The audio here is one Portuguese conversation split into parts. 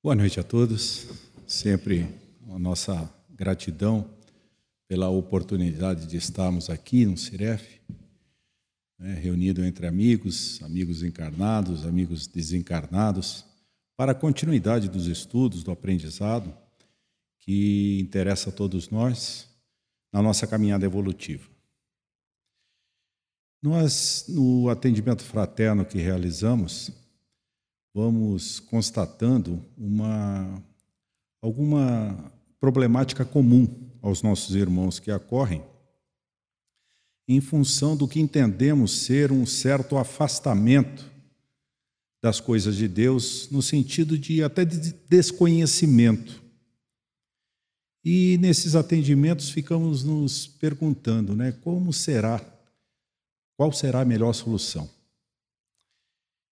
Boa noite a todos. Sempre a nossa gratidão pela oportunidade de estarmos aqui no Ciref, né, reunido entre amigos, amigos encarnados, amigos desencarnados, para a continuidade dos estudos, do aprendizado que interessa a todos nós na nossa caminhada evolutiva. Nós, no atendimento fraterno que realizamos, vamos constatando uma alguma problemática comum aos nossos irmãos que acorrem em função do que entendemos ser um certo afastamento das coisas de Deus, no sentido de até de desconhecimento. E nesses atendimentos ficamos nos perguntando, né, como será, qual será a melhor solução?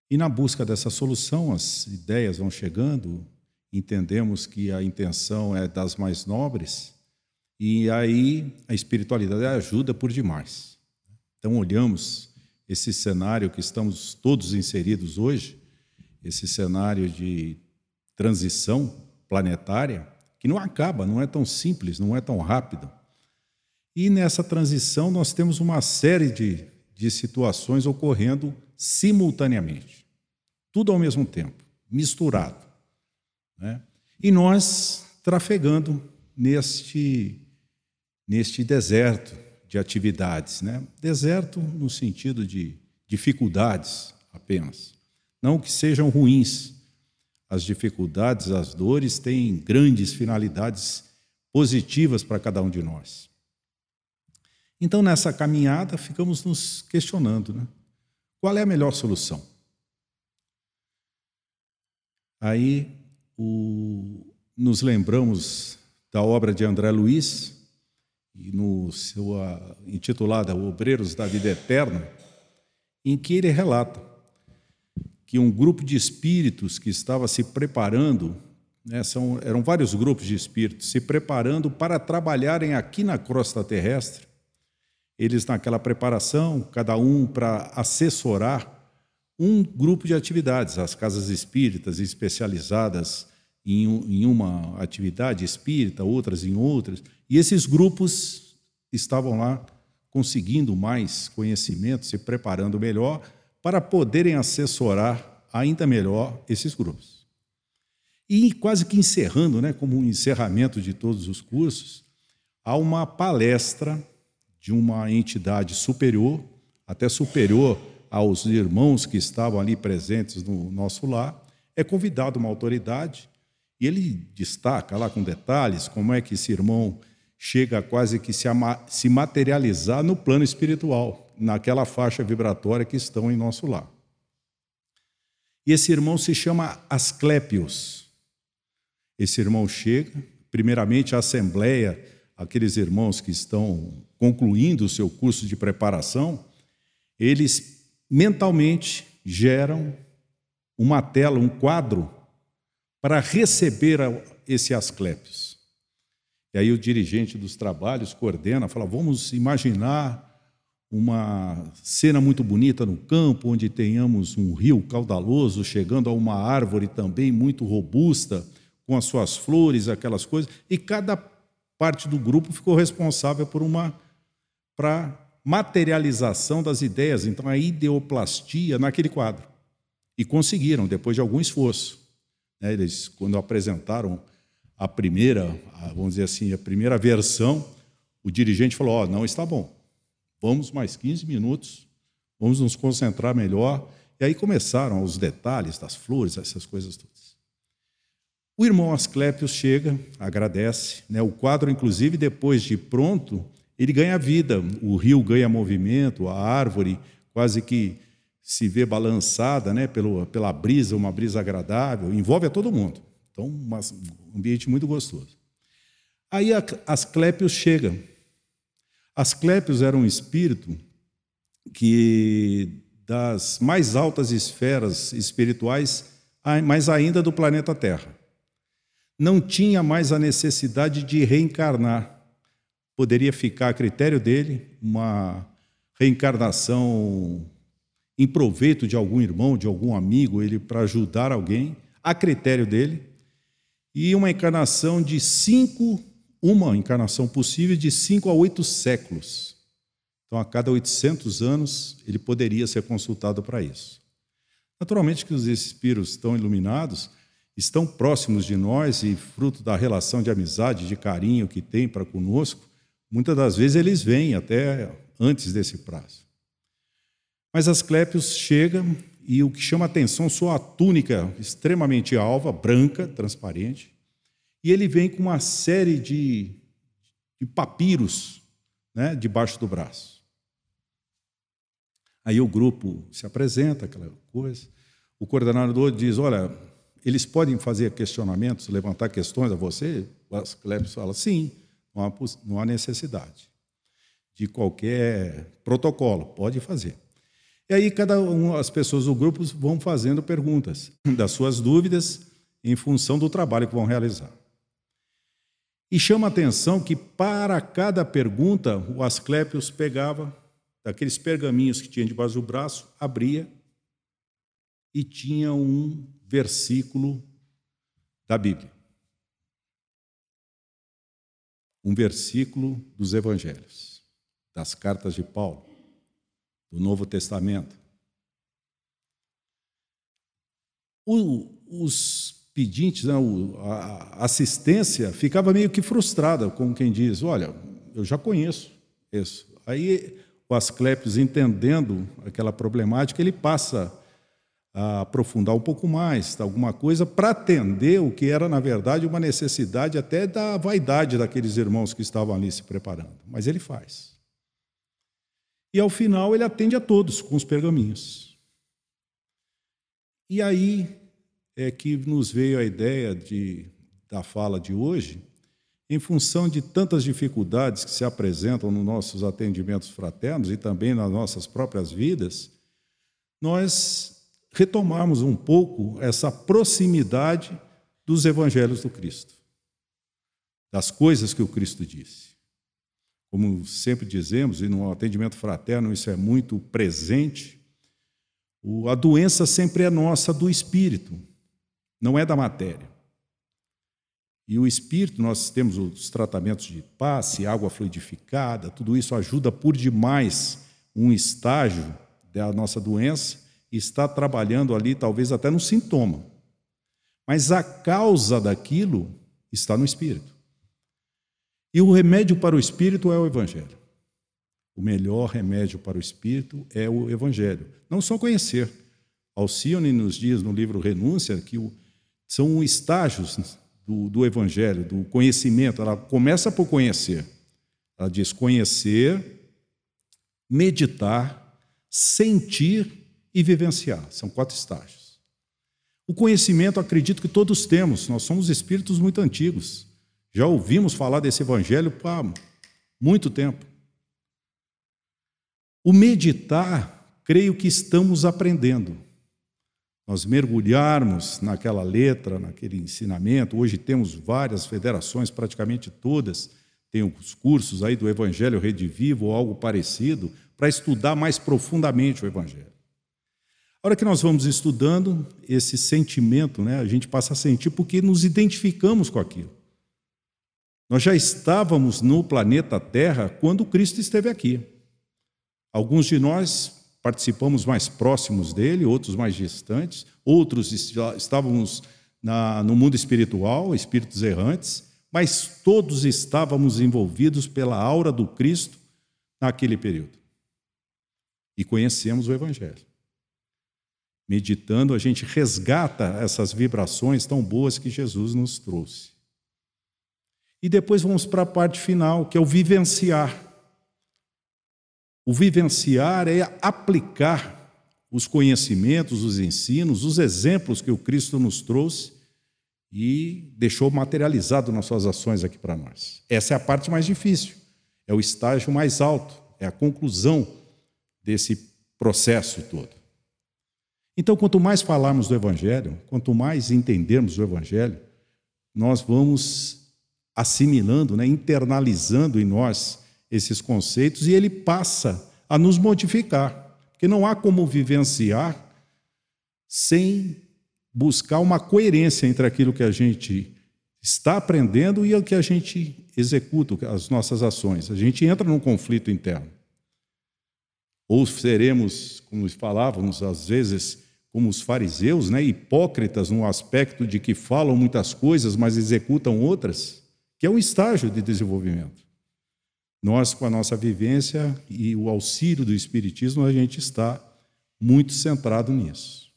E na busca dessa solução, as ideias vão chegando, entendemos que a intenção é das mais nobres, e aí a espiritualidade ajuda por demais. Então, olhamos esse cenário que estamos todos inseridos hoje, esse cenário de transição planetária, que não acaba, não é tão simples, não é tão rápido. E nessa transição nós temos uma série de, de situações ocorrendo simultaneamente. Tudo ao mesmo tempo, misturado. Né? E nós trafegando neste, neste deserto de atividades. Né? Deserto no sentido de dificuldades apenas. Não que sejam ruins. As dificuldades, as dores têm grandes finalidades positivas para cada um de nós. Então, nessa caminhada, ficamos nos questionando: né? qual é a melhor solução? Aí o, nos lembramos da obra de André Luiz, no seu intitulada Obreiros da Vida Eterna, em que ele relata que um grupo de espíritos que estava se preparando, né, são, eram vários grupos de espíritos, se preparando para trabalharem aqui na crosta terrestre, eles naquela preparação, cada um para assessorar um grupo de atividades, as casas espíritas especializadas em, em uma atividade espírita, outras em outras, e esses grupos estavam lá conseguindo mais conhecimento, se preparando melhor para poderem assessorar ainda melhor esses grupos. E quase que encerrando, né, como um encerramento de todos os cursos, há uma palestra de uma entidade superior, até superior aos irmãos que estavam ali presentes no nosso lar, é convidado uma autoridade e ele destaca lá com detalhes como é que esse irmão chega a quase que se, se materializar no plano espiritual, naquela faixa vibratória que estão em nosso lar. E esse irmão se chama Asclépios. Esse irmão chega, primeiramente a assembleia, aqueles irmãos que estão concluindo o seu curso de preparação, eles mentalmente geram uma tela, um quadro, para receber esse Asclépios. E aí o dirigente dos trabalhos coordena, fala: vamos imaginar uma cena muito bonita no campo, onde tenhamos um rio caudaloso chegando a uma árvore também muito robusta, com as suas flores, aquelas coisas, e cada parte do grupo ficou responsável por uma para materialização das ideias, então a ideoplastia naquele quadro. E conseguiram, depois de algum esforço. Né, eles, quando apresentaram a primeira, vamos dizer assim, a primeira versão, o dirigente falou: Ó, oh, não está bom, vamos mais 15 minutos, vamos nos concentrar melhor. E aí começaram os detalhes das flores, essas coisas todas. O irmão Asclépios chega, agradece, né? o quadro, inclusive, depois de pronto, ele ganha vida, o rio ganha movimento, a árvore quase que se vê balançada né, pelo, pela brisa, uma brisa agradável, envolve a todo mundo. Então, um ambiente muito gostoso. Aí as Clépios chegam. As Clépios eram um espírito que, das mais altas esferas espirituais, mas ainda do planeta Terra, não tinha mais a necessidade de reencarnar poderia ficar a critério dele uma reencarnação em proveito de algum irmão, de algum amigo, ele para ajudar alguém, a critério dele. e uma encarnação de cinco, uma encarnação possível de cinco a oito séculos. Então, a cada 800 anos, ele poderia ser consultado para isso. Naturalmente que os espíritos estão iluminados, estão próximos de nós e fruto da relação de amizade, de carinho que tem para conosco, muitas das vezes eles vêm até antes desse prazo. Mas Asclépios chega e o que chama atenção sua túnica extremamente alva, branca, transparente, e ele vem com uma série de, de papiros né, debaixo do braço. Aí o grupo se apresenta, aquela coisa. O coordenador diz: Olha, eles podem fazer questionamentos, levantar questões a você? O Asclepios fala: Sim, não há, não há necessidade de qualquer protocolo, pode fazer. E aí cada um, as pessoas do grupo vão fazendo perguntas das suas dúvidas em função do trabalho que vão realizar. E chama a atenção que para cada pergunta o Asclepios pegava daqueles pergaminhos que tinha debaixo do braço, abria e tinha um versículo da Bíblia. Um versículo dos evangelhos, das cartas de Paulo, do Novo Testamento. O, os pedintes, né, a assistência ficava meio que frustrada, como quem diz: Olha, eu já conheço isso. Aí o Asclepios, entendendo aquela problemática, ele passa a aprofundar um pouco mais alguma coisa para atender o que era, na verdade, uma necessidade até da vaidade daqueles irmãos que estavam ali se preparando. Mas ele faz. E ao final ele atende a todos com os pergaminhos. E aí é que nos veio a ideia de, da fala de hoje, em função de tantas dificuldades que se apresentam nos nossos atendimentos fraternos e também nas nossas próprias vidas, nós retomarmos um pouco essa proximidade dos evangelhos do Cristo, das coisas que o Cristo disse. Como sempre dizemos, e no atendimento fraterno isso é muito presente, a doença sempre é nossa do espírito, não é da matéria. E o espírito, nós temos os tratamentos de passe, água fluidificada, tudo isso ajuda por demais um estágio da nossa doença está trabalhando ali, talvez até no sintoma. Mas a causa daquilo está no espírito. E o remédio para o espírito é o evangelho. O melhor remédio para o espírito é o evangelho. Não só conhecer. Alcione nos diz no livro Renúncia que são estágios do, do evangelho, do conhecimento. Ela começa por conhecer. Ela diz conhecer, meditar, sentir e vivenciar. São quatro estágios. O conhecimento, acredito que todos temos. Nós somos espíritos muito antigos. Já ouvimos falar desse evangelho há muito tempo. O meditar, creio que estamos aprendendo nós mergulharmos naquela letra, naquele ensinamento. Hoje temos várias federações, praticamente todas, têm os cursos aí do Evangelho Redivivo ou algo parecido, para estudar mais profundamente o Evangelho. A hora que nós vamos estudando, esse sentimento, né, a gente passa a sentir porque nos identificamos com aquilo. Nós já estávamos no planeta Terra quando Cristo esteve aqui. Alguns de nós participamos mais próximos dele, outros mais distantes, outros estávamos na, no mundo espiritual, espíritos errantes, mas todos estávamos envolvidos pela aura do Cristo naquele período. E conhecemos o Evangelho. Meditando, a gente resgata essas vibrações tão boas que Jesus nos trouxe. E depois vamos para a parte final, que é o vivenciar. O vivenciar é aplicar os conhecimentos, os ensinos, os exemplos que o Cristo nos trouxe e deixou materializado nas suas ações aqui para nós. Essa é a parte mais difícil, é o estágio mais alto, é a conclusão desse processo todo. Então, quanto mais falarmos do Evangelho, quanto mais entendermos o Evangelho, nós vamos assimilando, né, internalizando em nós esses conceitos e ele passa a nos modificar. Porque não há como vivenciar sem buscar uma coerência entre aquilo que a gente está aprendendo e o que a gente executa, as nossas ações. A gente entra num conflito interno. Ou seremos, como falávamos às vezes, como os fariseus, né, hipócritas no aspecto de que falam muitas coisas, mas executam outras, que é um estágio de desenvolvimento. Nós, com a nossa vivência e o auxílio do Espiritismo, a gente está muito centrado nisso.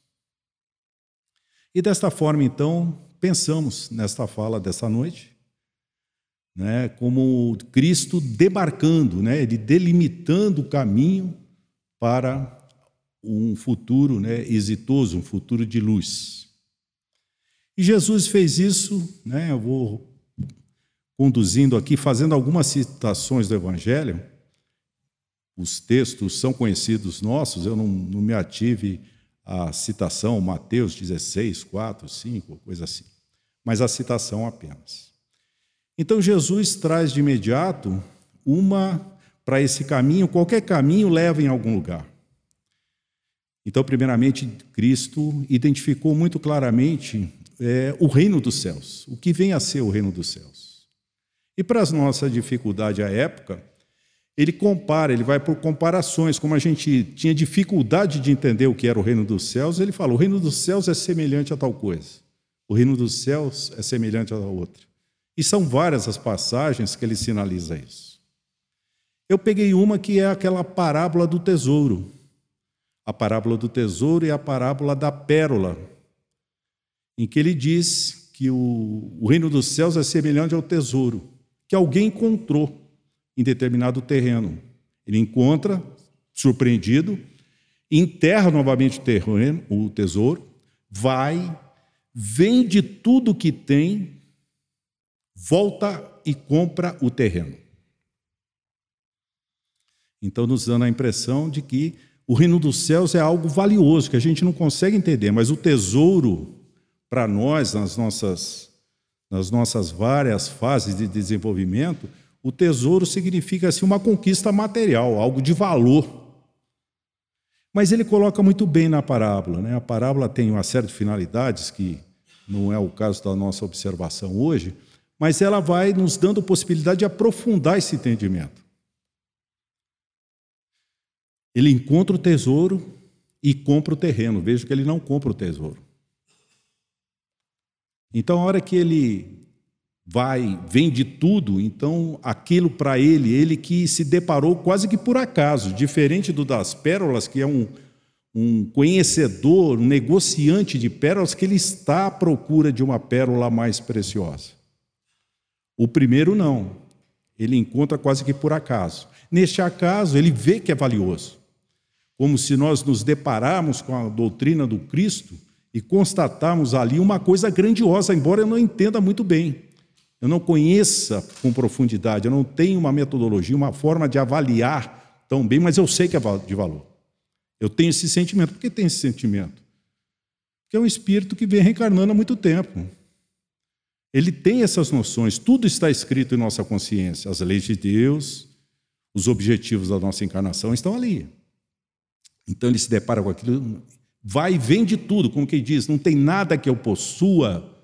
E desta forma, então, pensamos nesta fala dessa noite, né, como Cristo demarcando, né, ele delimitando o caminho para um futuro né, exitoso, um futuro de luz. E Jesus fez isso, né, eu vou conduzindo aqui, fazendo algumas citações do Evangelho. Os textos são conhecidos nossos, eu não, não me ative à citação, Mateus 16, 4, 5, coisa assim, mas a citação apenas. Então Jesus traz de imediato uma para esse caminho, qualquer caminho leva em algum lugar. Então, primeiramente, Cristo identificou muito claramente é, o reino dos céus, o que vem a ser o reino dos céus. E para a nossa dificuldade à época, ele compara, ele vai por comparações, como a gente tinha dificuldade de entender o que era o reino dos céus, ele fala: o reino dos céus é semelhante a tal coisa, o reino dos céus é semelhante a outra. E são várias as passagens que ele sinaliza isso. Eu peguei uma que é aquela parábola do tesouro a parábola do tesouro e a parábola da pérola, em que ele diz que o, o reino dos céus é semelhante ao tesouro que alguém encontrou em determinado terreno. Ele encontra, surpreendido, enterra novamente o, terreno, o tesouro, vai, vende tudo que tem, volta e compra o terreno. Então, nos dando a impressão de que o reino dos céus é algo valioso que a gente não consegue entender, mas o tesouro para nós nas nossas nas nossas várias fases de desenvolvimento, o tesouro significa assim uma conquista material, algo de valor. Mas ele coloca muito bem na parábola, né? A parábola tem uma série de finalidades que não é o caso da nossa observação hoje, mas ela vai nos dando possibilidade de aprofundar esse entendimento. Ele encontra o tesouro e compra o terreno. Veja que ele não compra o tesouro. Então, a hora que ele vai, vende tudo, então aquilo para ele, ele que se deparou quase que por acaso, diferente do das pérolas, que é um, um conhecedor, um negociante de pérolas, que ele está à procura de uma pérola mais preciosa. O primeiro não, ele encontra quase que por acaso. Neste acaso, ele vê que é valioso como se nós nos depararmos com a doutrina do Cristo e constatarmos ali uma coisa grandiosa, embora eu não entenda muito bem, eu não conheça com profundidade, eu não tenho uma metodologia, uma forma de avaliar tão bem, mas eu sei que é de valor. Eu tenho esse sentimento. Por que tem esse sentimento? Porque é um espírito que vem reencarnando há muito tempo. Ele tem essas noções, tudo está escrito em nossa consciência, as leis de Deus, os objetivos da nossa encarnação estão ali. Então ele se depara com aquilo, vai e vende tudo, como quem diz, não tem nada que eu possua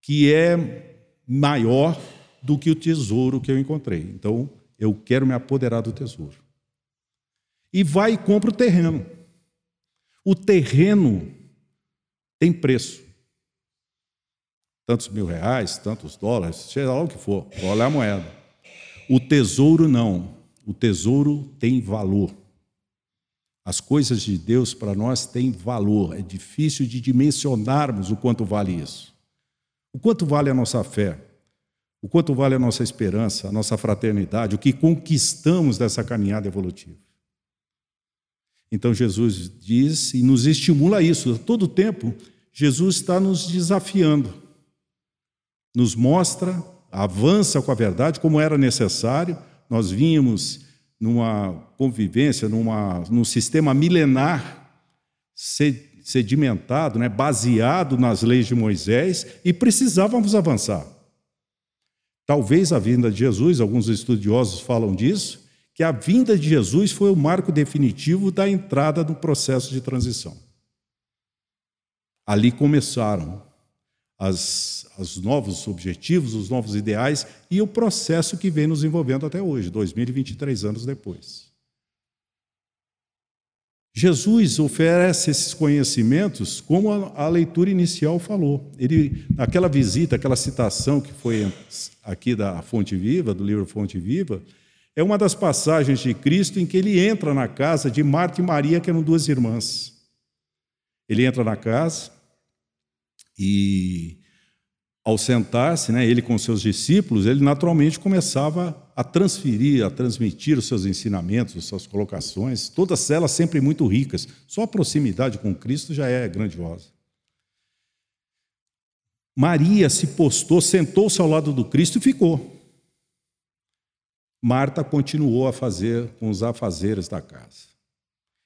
que é maior do que o tesouro que eu encontrei. Então eu quero me apoderar do tesouro. E vai e compra o terreno. O terreno tem preço. Tantos mil reais, tantos dólares, seja lá o que for, olha a moeda. O tesouro não. O tesouro tem valor. As coisas de Deus para nós têm valor, é difícil de dimensionarmos o quanto vale isso. O quanto vale a nossa fé, o quanto vale a nossa esperança, a nossa fraternidade, o que conquistamos dessa caminhada evolutiva. Então Jesus diz e nos estimula a isso. A todo tempo, Jesus está nos desafiando, nos mostra, avança com a verdade como era necessário. Nós vínhamos numa convivência, numa, num sistema milenar sedimentado, né, baseado nas leis de Moisés, e precisávamos avançar. Talvez a vinda de Jesus, alguns estudiosos falam disso, que a vinda de Jesus foi o marco definitivo da entrada no processo de transição. Ali começaram. As, os novos objetivos, os novos ideais e o processo que vem nos envolvendo até hoje, 2023 anos depois. Jesus oferece esses conhecimentos como a, a, leitura inicial falou. Ele, aquela visita, aquela citação que foi aqui da Fonte Viva, do livro Fonte Viva, é uma das passagens de Cristo em que ele entra na casa de Marta e Maria, que eram duas irmãs. Ele entra na casa e ao sentar-se, né, ele com seus discípulos, ele naturalmente começava a transferir, a transmitir os seus ensinamentos, as suas colocações, todas elas sempre muito ricas. Só a proximidade com Cristo já é grandiosa. Maria se postou, sentou-se ao lado do Cristo e ficou. Marta continuou a fazer com os afazeres da casa.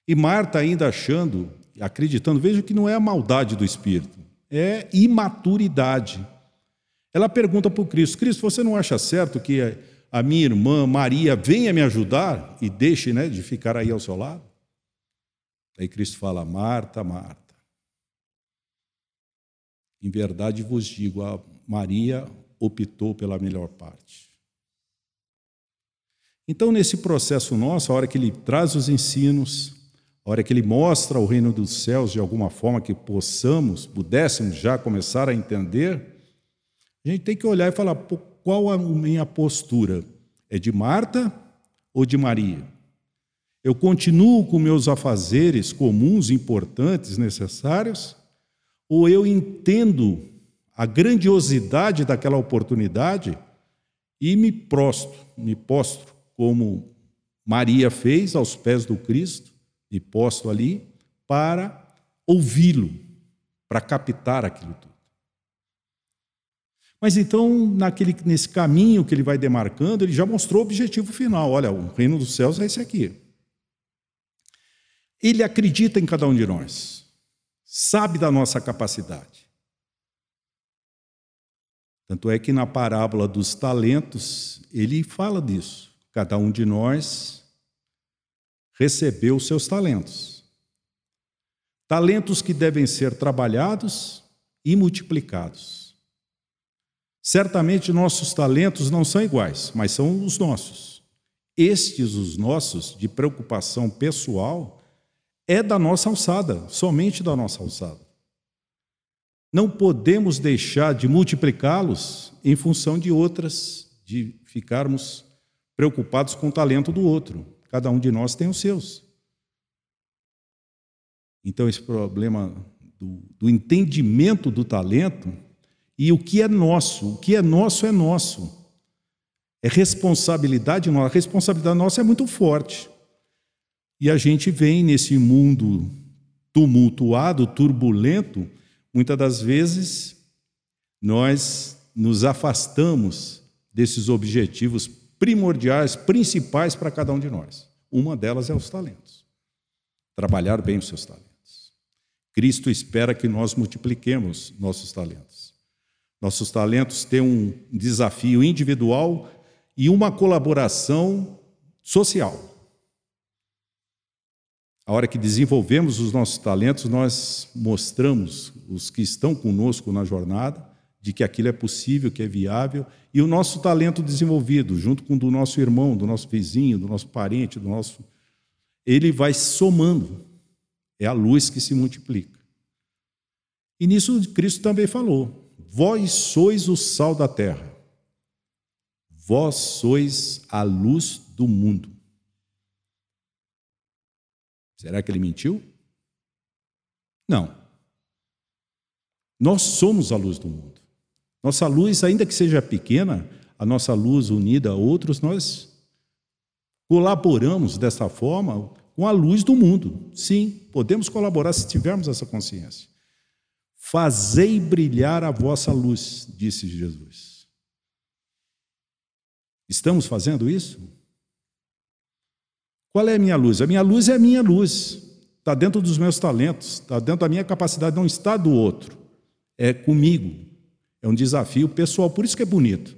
E Marta ainda achando, acreditando, veja que não é a maldade do espírito, é imaturidade ela pergunta para o Cristo: Cristo, você não acha certo que a minha irmã Maria venha me ajudar e deixe né, de ficar aí ao seu lado? Aí Cristo fala: Marta, Marta. Em verdade vos digo, a Maria optou pela melhor parte. Então, nesse processo nosso, a hora que ele traz os ensinos, a hora que ele mostra o reino dos céus de alguma forma que possamos, pudéssemos já começar a entender, a gente tem que olhar e falar: qual a minha postura? É de Marta ou de Maria? Eu continuo com meus afazeres comuns, importantes, necessários? Ou eu entendo a grandiosidade daquela oportunidade e me prostro, me postro, como Maria fez aos pés do Cristo, e posto ali para ouvi-lo, para captar aquilo tudo. Mas então, naquele, nesse caminho que ele vai demarcando, ele já mostrou o objetivo final. Olha, o reino dos céus é esse aqui. Ele acredita em cada um de nós, sabe da nossa capacidade. Tanto é que na parábola dos talentos, ele fala disso. Cada um de nós recebeu seus talentos. Talentos que devem ser trabalhados e multiplicados. Certamente nossos talentos não são iguais, mas são os nossos. Estes, os nossos, de preocupação pessoal, é da nossa alçada, somente da nossa alçada. Não podemos deixar de multiplicá-los em função de outras, de ficarmos preocupados com o talento do outro. Cada um de nós tem os seus. Então, esse problema do, do entendimento do talento e o que é nosso, o que é nosso é nosso. É responsabilidade nossa. A responsabilidade nossa é muito forte. E a gente vem nesse mundo tumultuado, turbulento, muitas das vezes nós nos afastamos desses objetivos primordiais, principais para cada um de nós. Uma delas é os talentos. Trabalhar bem os seus talentos. Cristo espera que nós multipliquemos nossos talentos. Nossos talentos têm um desafio individual e uma colaboração social. A hora que desenvolvemos os nossos talentos, nós mostramos os que estão conosco na jornada de que aquilo é possível, que é viável, e o nosso talento desenvolvido, junto com o do nosso irmão, do nosso vizinho, do nosso parente, do nosso ele vai somando. É a luz que se multiplica. E nisso Cristo também falou: Vós sois o sal da terra, vós sois a luz do mundo. Será que ele mentiu? Não. Nós somos a luz do mundo. Nossa luz, ainda que seja pequena, a nossa luz unida a outros, nós colaboramos dessa forma com a luz do mundo. Sim, podemos colaborar se tivermos essa consciência. Fazei brilhar a vossa luz, disse Jesus. Estamos fazendo isso? Qual é a minha luz? A minha luz é a minha luz. Está dentro dos meus talentos, está dentro da minha capacidade, não está do outro. É comigo. É um desafio pessoal, por isso que é bonito.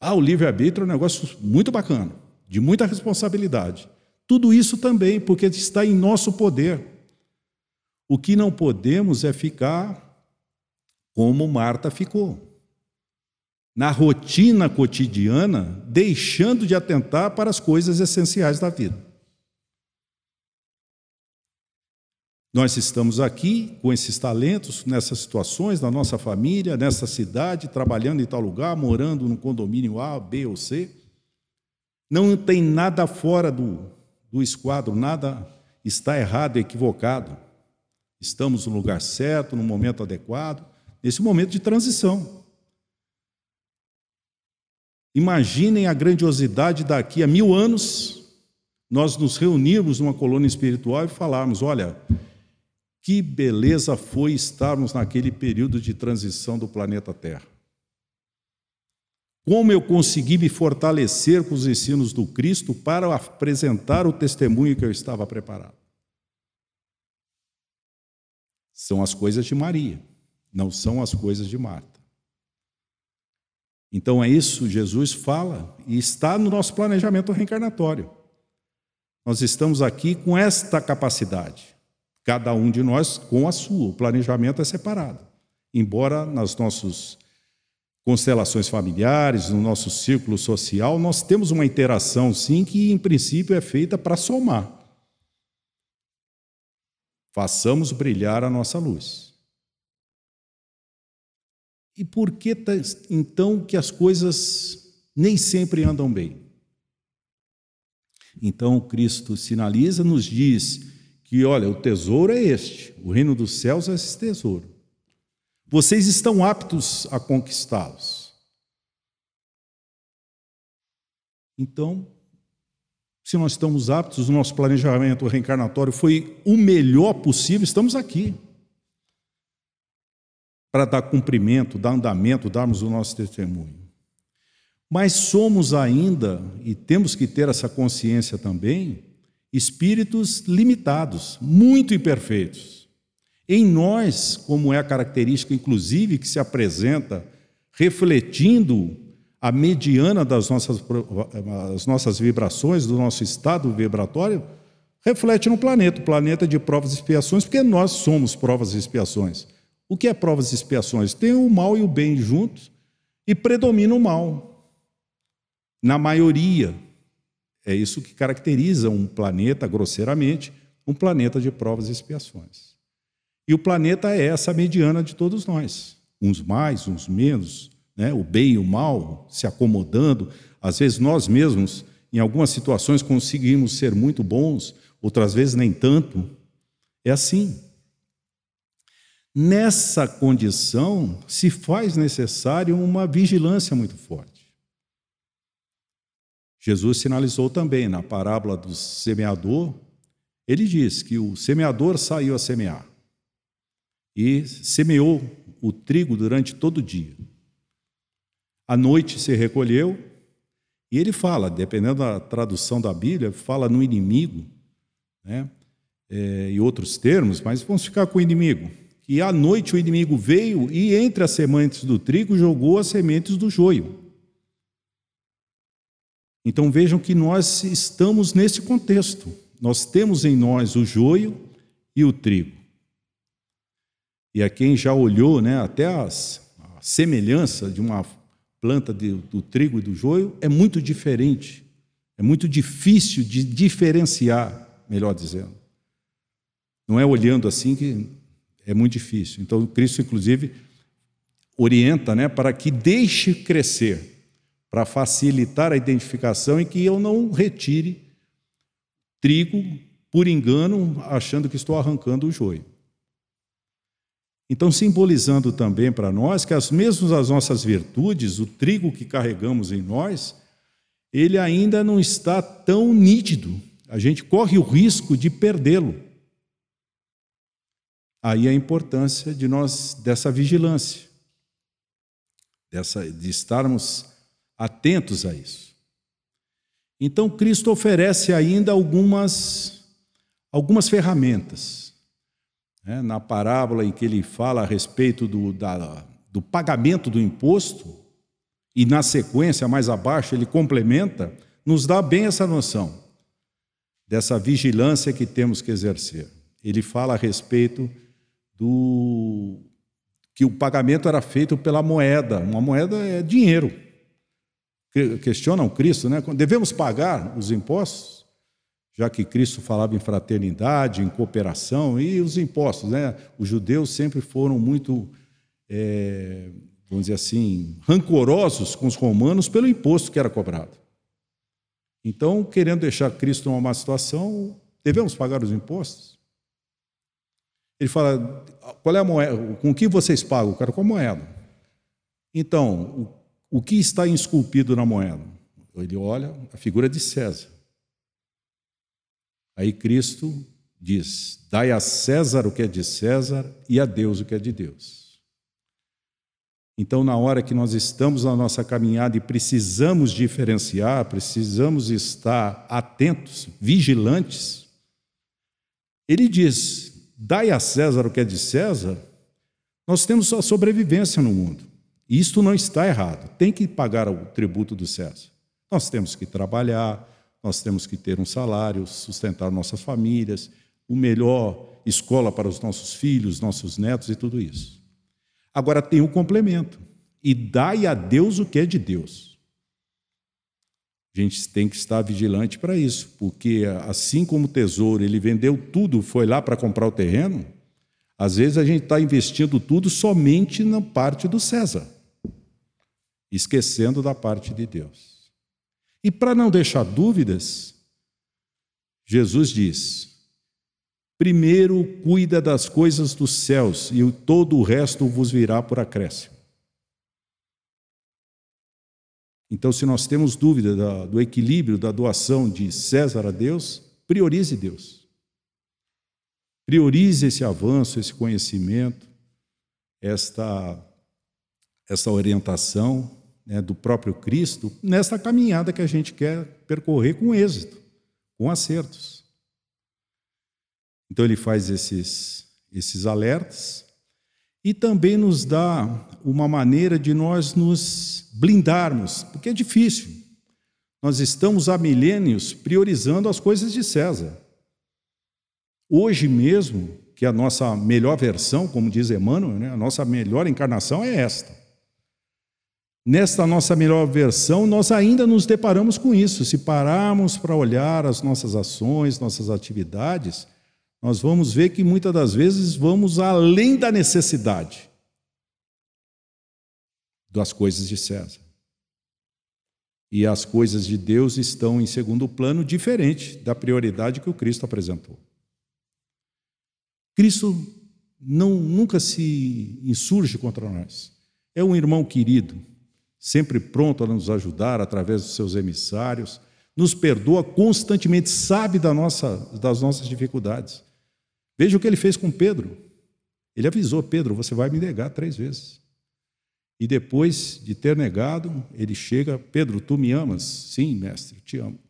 Ah, o livre-arbítrio é um negócio muito bacana, de muita responsabilidade. Tudo isso também, porque está em nosso poder. O que não podemos é ficar como Marta ficou. Na rotina cotidiana, deixando de atentar para as coisas essenciais da vida. Nós estamos aqui com esses talentos, nessas situações, na nossa família, nessa cidade, trabalhando em tal lugar, morando no condomínio A, B ou C. Não tem nada fora do, do esquadro, nada está errado, equivocado. Estamos no lugar certo, no momento adequado, nesse momento de transição. Imaginem a grandiosidade daqui a mil anos, nós nos reunirmos numa colônia espiritual e falarmos: olha, que beleza foi estarmos naquele período de transição do planeta Terra. Como eu consegui me fortalecer com os ensinos do Cristo para apresentar o testemunho que eu estava preparado. São as coisas de Maria, não são as coisas de Marta. Então é isso, Jesus fala e está no nosso planejamento reencarnatório. Nós estamos aqui com esta capacidade cada um de nós com a sua. O planejamento é separado. Embora nas nossas constelações familiares, no nosso círculo social, nós temos uma interação, sim, que em princípio é feita para somar. Façamos brilhar a nossa luz. E por que então que as coisas nem sempre andam bem? Então Cristo sinaliza, nos diz que, olha, o tesouro é este, o reino dos céus é esse tesouro. Vocês estão aptos a conquistá-los. Então, se nós estamos aptos, o nosso planejamento reencarnatório foi o melhor possível, estamos aqui para dar cumprimento, dar andamento, darmos o nosso testemunho. Mas somos ainda, e temos que ter essa consciência também, espíritos limitados, muito imperfeitos. Em nós, como é a característica, inclusive, que se apresenta refletindo a mediana das nossas, as nossas vibrações, do nosso estado vibratório, reflete no planeta, o planeta de provas e expiações, porque nós somos provas e expiações. O que é provas e expiações? Tem o mal e o bem juntos e predomina o mal. Na maioria, é isso que caracteriza um planeta, grosseiramente, um planeta de provas e expiações. E o planeta é essa mediana de todos nós, uns mais, uns menos, né? o bem e o mal se acomodando. Às vezes nós mesmos, em algumas situações, conseguimos ser muito bons, outras vezes nem tanto. É assim. Nessa condição, se faz necessário uma vigilância muito forte. Jesus sinalizou também na parábola do semeador, ele diz que o semeador saiu a semear e semeou o trigo durante todo o dia. À noite se recolheu e ele fala, dependendo da tradução da Bíblia, fala no inimigo, né? É, e outros termos, mas vamos ficar com o inimigo. E à noite o inimigo veio e entre as sementes do trigo jogou as sementes do joio. Então vejam que nós estamos nesse contexto. Nós temos em nós o joio e o trigo. E a quem já olhou, né, até as, a semelhança de uma planta de, do trigo e do joio é muito diferente. É muito difícil de diferenciar, melhor dizendo. Não é olhando assim que é muito difícil. Então, Cristo, inclusive, orienta né, para que deixe crescer para facilitar a identificação e que eu não retire trigo por engano, achando que estou arrancando o joio. Então, simbolizando também para nós que as mesmas as nossas virtudes, o trigo que carregamos em nós, ele ainda não está tão nítido. A gente corre o risco de perdê-lo. Aí a importância de nós dessa vigilância, dessa de estarmos atentos a isso. Então, Cristo oferece ainda algumas, algumas ferramentas. Né? Na parábola em que ele fala a respeito do, da, do pagamento do imposto, e na sequência, mais abaixo, ele complementa, nos dá bem essa noção dessa vigilância que temos que exercer. Ele fala a respeito do que o pagamento era feito pela moeda. Uma moeda é dinheiro. Questionam Cristo, né? Devemos pagar os impostos, já que Cristo falava em fraternidade, em cooperação, e os impostos, né? Os judeus sempre foram muito, é, vamos dizer assim, rancorosos com os romanos pelo imposto que era cobrado. Então, querendo deixar Cristo numa má situação, devemos pagar os impostos? Ele fala: qual é a moeda? Com que vocês pagam? Cara, com a moeda. Então, o, o que está esculpido na moeda? Ele olha a figura de César. Aí Cristo diz: Dai a César o que é de César e a Deus o que é de Deus. Então, na hora que nós estamos na nossa caminhada e precisamos diferenciar, precisamos estar atentos, vigilantes, ele diz: dai a César o que é de César, nós temos a sobrevivência no mundo. Isto não está errado, tem que pagar o tributo do César. Nós temos que trabalhar, nós temos que ter um salário, sustentar nossas famílias, o melhor escola para os nossos filhos, nossos netos e tudo isso. Agora tem o um complemento. E dai a Deus o que é de Deus. A gente tem que estar vigilante para isso, porque assim como o tesouro, ele vendeu tudo, foi lá para comprar o terreno, às vezes a gente está investindo tudo somente na parte do César, esquecendo da parte de Deus. E para não deixar dúvidas, Jesus diz: Primeiro cuida das coisas dos céus, e todo o resto vos virá por acréscimo. Então, se nós temos dúvida do equilíbrio da doação de César a Deus, priorize Deus. Priorize esse avanço, esse conhecimento, esta, essa orientação né, do próprio Cristo nesta caminhada que a gente quer percorrer com êxito, com acertos. Então ele faz esses, esses alertas e também nos dá uma maneira de nós nos blindarmos, porque é difícil. Nós estamos há milênios priorizando as coisas de César. Hoje mesmo, que a nossa melhor versão, como diz Emmanuel, né, a nossa melhor encarnação é esta. Nesta nossa melhor versão, nós ainda nos deparamos com isso. Se pararmos para olhar as nossas ações, nossas atividades, nós vamos ver que muitas das vezes vamos além da necessidade das coisas de César. E as coisas de Deus estão em segundo plano, diferente da prioridade que o Cristo apresentou. Cristo não, nunca se insurge contra nós. É um irmão querido, sempre pronto a nos ajudar através dos seus emissários, nos perdoa constantemente, sabe da nossa, das nossas dificuldades. Veja o que ele fez com Pedro. Ele avisou: Pedro, você vai me negar três vezes. E depois de ter negado, ele chega: Pedro, tu me amas? Sim, mestre, te amo.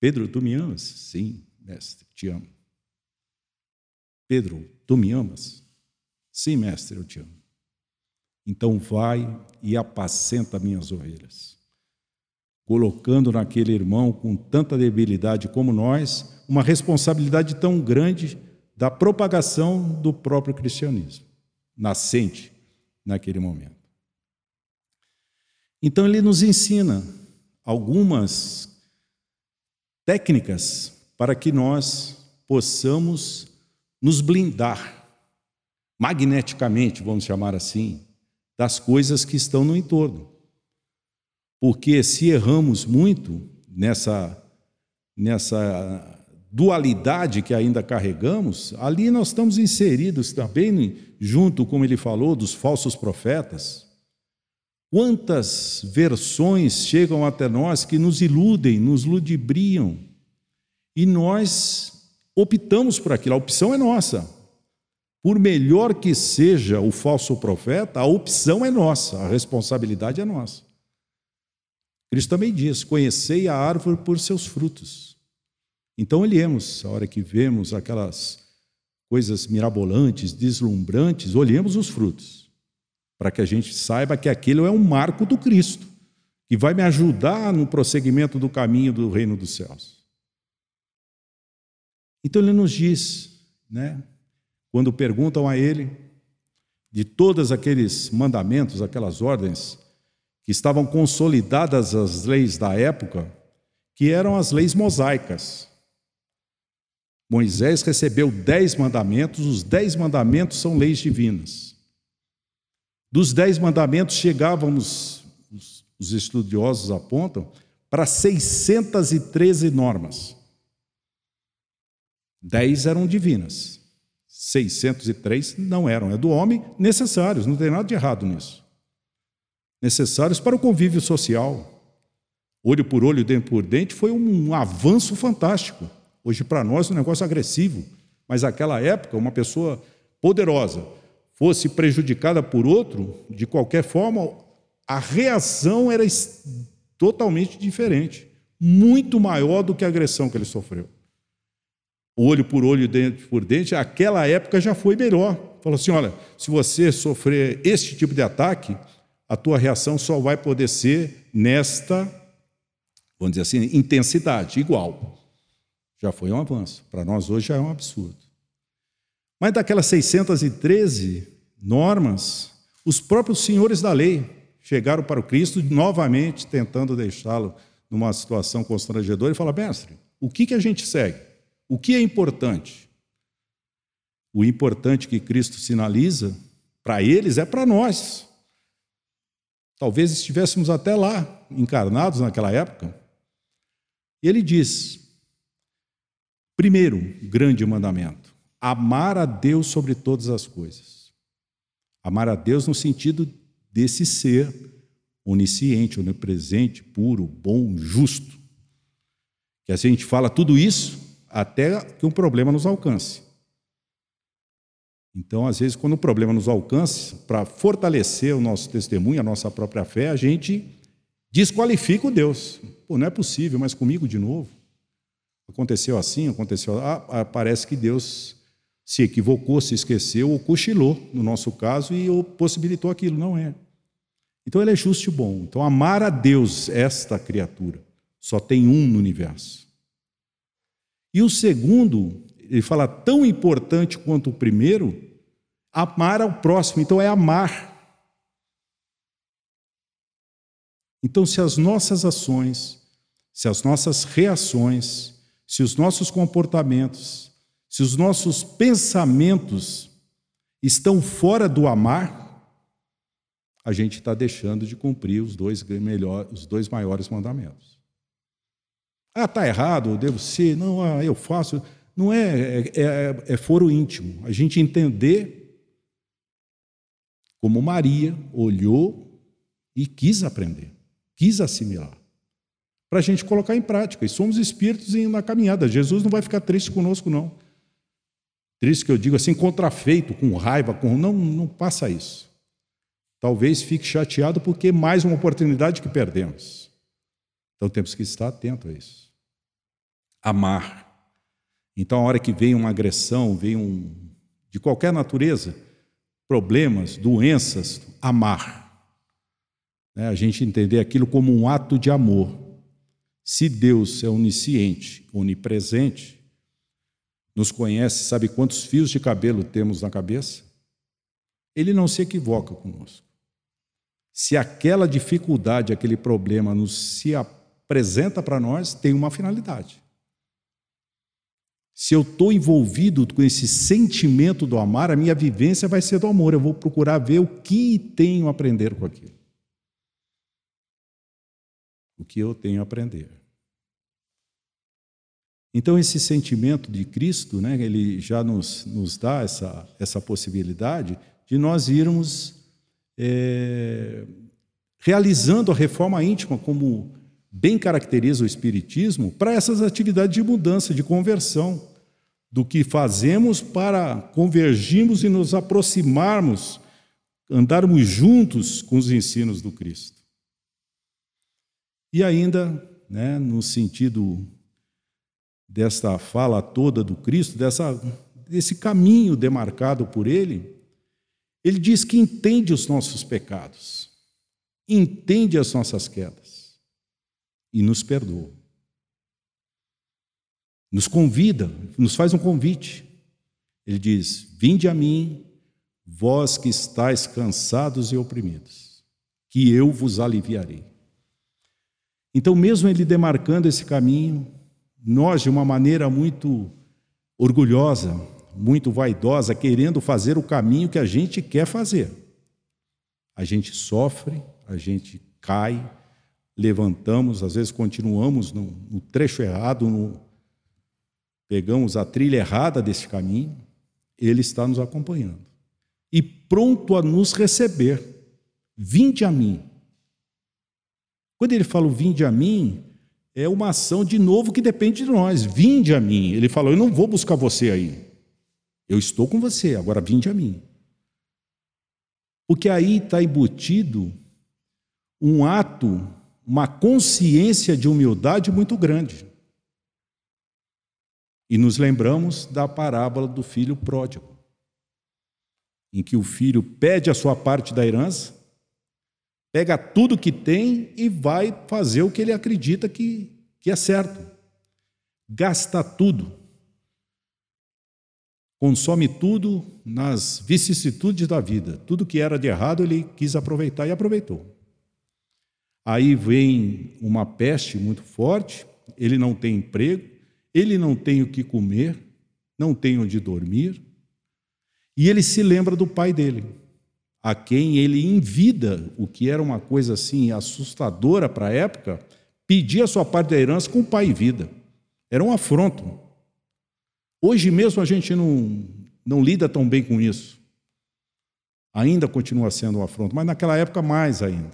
Pedro, tu me amas? Sim, mestre, te amo. Pedro, tu me amas? Sim, mestre, eu te amo. Então vai e apacenta minhas ovelhas. Colocando naquele irmão com tanta debilidade como nós, uma responsabilidade tão grande da propagação do próprio cristianismo, nascente naquele momento. Então, ele nos ensina algumas técnicas para que nós possamos nos blindar magneticamente, vamos chamar assim, das coisas que estão no entorno. Porque se erramos muito nessa, nessa dualidade que ainda carregamos, ali nós estamos inseridos também, junto, como ele falou, dos falsos profetas. Quantas versões chegam até nós que nos iludem, nos ludibriam, e nós optamos por aquilo, a opção é nossa. Por melhor que seja o falso profeta, a opção é nossa, a responsabilidade é nossa. Cristo também diz: Conhecei a árvore por seus frutos. Então olhemos, a hora que vemos aquelas coisas mirabolantes, deslumbrantes, olhemos os frutos, para que a gente saiba que aquilo é um marco do Cristo, que vai me ajudar no prosseguimento do caminho do reino dos céus. Então ele nos diz, né, quando perguntam a ele, de todos aqueles mandamentos, aquelas ordens que estavam consolidadas as leis da época, que eram as leis mosaicas. Moisés recebeu dez mandamentos, os dez mandamentos são leis divinas. Dos dez mandamentos chegávamos, os estudiosos apontam, para 613 normas. Dez eram divinas, 603 não eram, é do homem necessários, não tem nada de errado nisso. Necessários para o convívio social. Olho por olho, dente por dente, foi um avanço fantástico. Hoje, para nós, é um negócio agressivo. Mas naquela época, uma pessoa poderosa fosse prejudicada por outro, de qualquer forma, a reação era totalmente diferente, muito maior do que a agressão que ele sofreu olho por olho, dente por dente, aquela época já foi melhor. Falou assim: olha, se você sofrer este tipo de ataque, a tua reação só vai poder ser nesta, vamos dizer assim, intensidade, igual. Já foi um avanço. Para nós hoje já é um absurdo. Mas daquelas 613 normas, os próprios senhores da lei chegaram para o Cristo novamente tentando deixá-lo numa situação constrangedora e falaram: mestre, o que, que a gente segue? O que é importante? O importante que Cristo sinaliza para eles é para nós. Talvez estivéssemos até lá, encarnados naquela época. Ele diz: primeiro, grande mandamento, amar a Deus sobre todas as coisas. Amar a Deus no sentido desse ser onisciente, onipresente, puro, bom, justo. Que a gente fala tudo isso até que um problema nos alcance. Então, às vezes, quando o problema nos alcance, para fortalecer o nosso testemunho, a nossa própria fé, a gente desqualifica o Deus. Pô, não é possível, mas comigo de novo. Aconteceu assim, aconteceu. Ah, parece que Deus se equivocou, se esqueceu ou cochilou, no nosso caso, e possibilitou aquilo. Não é. Então, ele é justo e bom. Então, amar a Deus, esta criatura, só tem um no universo. E o segundo, ele fala tão importante quanto o primeiro, amar ao próximo. Então é amar. Então, se as nossas ações, se as nossas reações, se os nossos comportamentos, se os nossos pensamentos estão fora do amar, a gente está deixando de cumprir os dois, melhor, os dois maiores mandamentos. Ah, está errado, eu devo ser. Não, ah, eu faço. Não é, é, é, é foro íntimo. A gente entender como Maria olhou e quis aprender, quis assimilar, para a gente colocar em prática. E somos espíritos na caminhada. Jesus não vai ficar triste conosco, não. Triste que eu digo assim, contrafeito, com raiva, com. Não, não passa isso. Talvez fique chateado porque é mais uma oportunidade que perdemos. Então temos que estar atento a isso amar. Então, a hora que vem uma agressão, vem um de qualquer natureza, problemas, doenças, amar. É, a gente entender aquilo como um ato de amor. Se Deus é onisciente, onipresente, nos conhece, sabe quantos fios de cabelo temos na cabeça? Ele não se equivoca conosco. Se aquela dificuldade, aquele problema nos se apresenta para nós, tem uma finalidade. Se eu estou envolvido com esse sentimento do amar, a minha vivência vai ser do amor. Eu vou procurar ver o que tenho a aprender com aquilo. O que eu tenho a aprender. Então, esse sentimento de Cristo, né, ele já nos, nos dá essa, essa possibilidade de nós irmos é, realizando a reforma íntima, como bem caracteriza o Espiritismo para essas atividades de mudança, de conversão, do que fazemos para convergirmos e nos aproximarmos, andarmos juntos com os ensinos do Cristo. E ainda, né, no sentido desta fala toda do Cristo, dessa, desse caminho demarcado por Ele, ele diz que entende os nossos pecados, entende as nossas quedas e nos perdoa. Nos convida, nos faz um convite. Ele diz: Vinde a mim, vós que estáis cansados e oprimidos, que eu vos aliviarei. Então, mesmo ele demarcando esse caminho, nós, de uma maneira muito orgulhosa, muito vaidosa, querendo fazer o caminho que a gente quer fazer, a gente sofre, a gente cai, levantamos, às vezes continuamos no, no trecho errado, no, pegamos a trilha errada desse caminho, ele está nos acompanhando e pronto a nos receber. Vinde a mim. Quando ele fala vinde a mim, é uma ação de novo que depende de nós. Vinde a mim. Ele falou: Eu não vou buscar você aí. Eu estou com você, agora vinde a mim. Porque aí está embutido um ato, uma consciência de humildade muito grande. E nos lembramos da parábola do filho pródigo em que o filho pede a sua parte da herança, pega tudo que tem e vai fazer o que ele acredita que, que é certo. Gasta tudo. Consome tudo nas vicissitudes da vida. Tudo que era de errado ele quis aproveitar e aproveitou. Aí vem uma peste muito forte, ele não tem emprego, ele não tem o que comer, não tem onde dormir e ele se lembra do pai dele, a quem ele, em vida, o que era uma coisa assim assustadora para a época, pedia a sua parte da herança com o pai em vida. Era um afronto. Hoje mesmo a gente não, não lida tão bem com isso. Ainda continua sendo um afronto, mas naquela época mais ainda.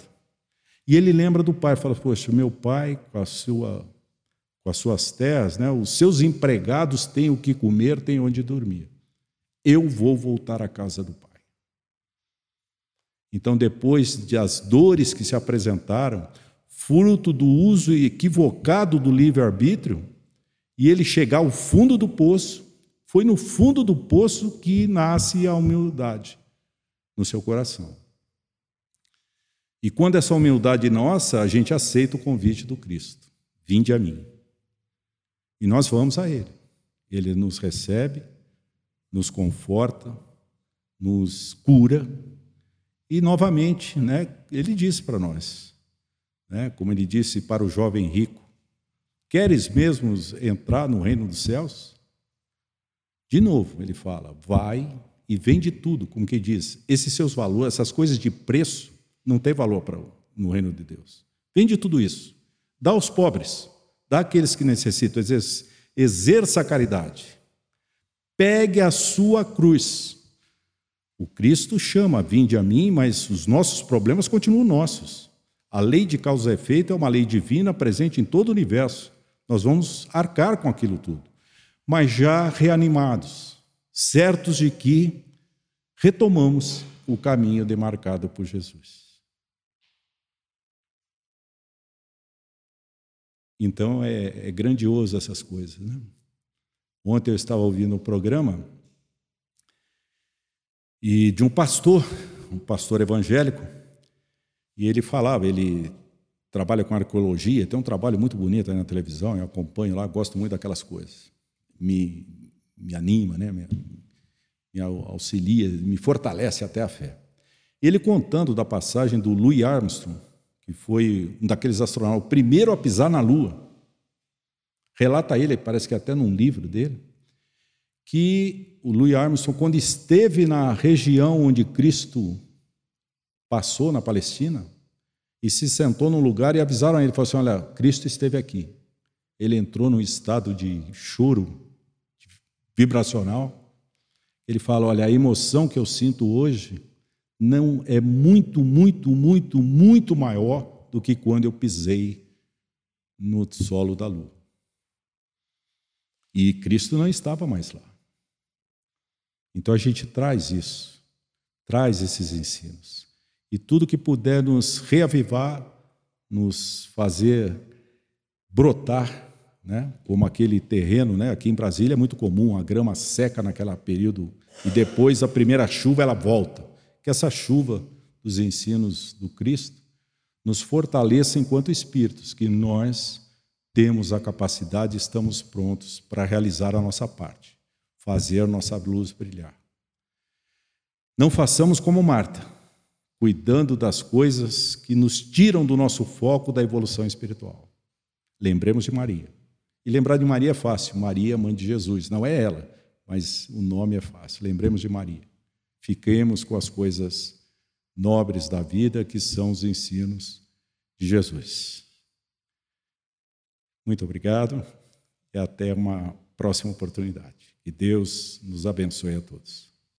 E ele lembra do pai, fala: Poxa, meu pai, com, a sua, com as suas terras, né, os seus empregados têm o que comer, têm onde dormir eu vou voltar à casa do Pai. Então, depois das dores que se apresentaram, fruto do uso equivocado do livre-arbítrio, e ele chegar ao fundo do poço, foi no fundo do poço que nasce a humildade no seu coração. E quando essa humildade nossa, a gente aceita o convite do Cristo: vinde a mim. E nós vamos a Ele. Ele nos recebe nos conforta, nos cura. E, novamente, né, ele disse para nós, né, como ele disse para o jovem rico: Queres mesmo entrar no reino dos céus? De novo, ele fala: Vai e vende tudo, como que diz, esses seus valores, essas coisas de preço, não tem valor para no reino de Deus. Vende tudo isso, dá aos pobres, dá àqueles que necessitam, exerça a caridade pegue a sua cruz. O Cristo chama, vinde a mim, mas os nossos problemas continuam nossos. A lei de causa e efeito é uma lei divina presente em todo o universo. Nós vamos arcar com aquilo tudo. Mas já reanimados, certos de que retomamos o caminho demarcado por Jesus. Então é, é grandioso essas coisas, né? Ontem eu estava ouvindo um programa e de um pastor, um pastor evangélico, e ele falava, ele trabalha com arqueologia, tem um trabalho muito bonito na televisão, eu acompanho lá, gosto muito daquelas coisas. Me, me anima, né? me, me auxilia, me fortalece até a fé. Ele contando da passagem do Louis Armstrong, que foi um daqueles astronautas, o primeiro a pisar na Lua. Relata ele, parece que até num livro dele, que o Louis Armstrong, quando esteve na região onde Cristo passou, na Palestina, e se sentou num lugar e avisaram a ele, falaram assim, olha, Cristo esteve aqui. Ele entrou num estado de choro vibracional. Ele fala, olha, a emoção que eu sinto hoje não é muito, muito, muito, muito maior do que quando eu pisei no solo da lua. E Cristo não estava mais lá. Então a gente traz isso, traz esses ensinos. E tudo que puder nos reavivar, nos fazer brotar, né? como aquele terreno, né? aqui em Brasília é muito comum, a grama seca naquele período e depois a primeira chuva ela volta. Que essa chuva dos ensinos do Cristo nos fortaleça enquanto espíritos, que nós temos a capacidade, estamos prontos para realizar a nossa parte, fazer nossa luz brilhar. Não façamos como Marta, cuidando das coisas que nos tiram do nosso foco da evolução espiritual. Lembremos de Maria. E lembrar de Maria é fácil. Maria, mãe de Jesus. Não é ela, mas o nome é fácil. Lembremos de Maria. Fiquemos com as coisas nobres da vida, que são os ensinos de Jesus. Muito obrigado e até uma próxima oportunidade. Que Deus nos abençoe a todos.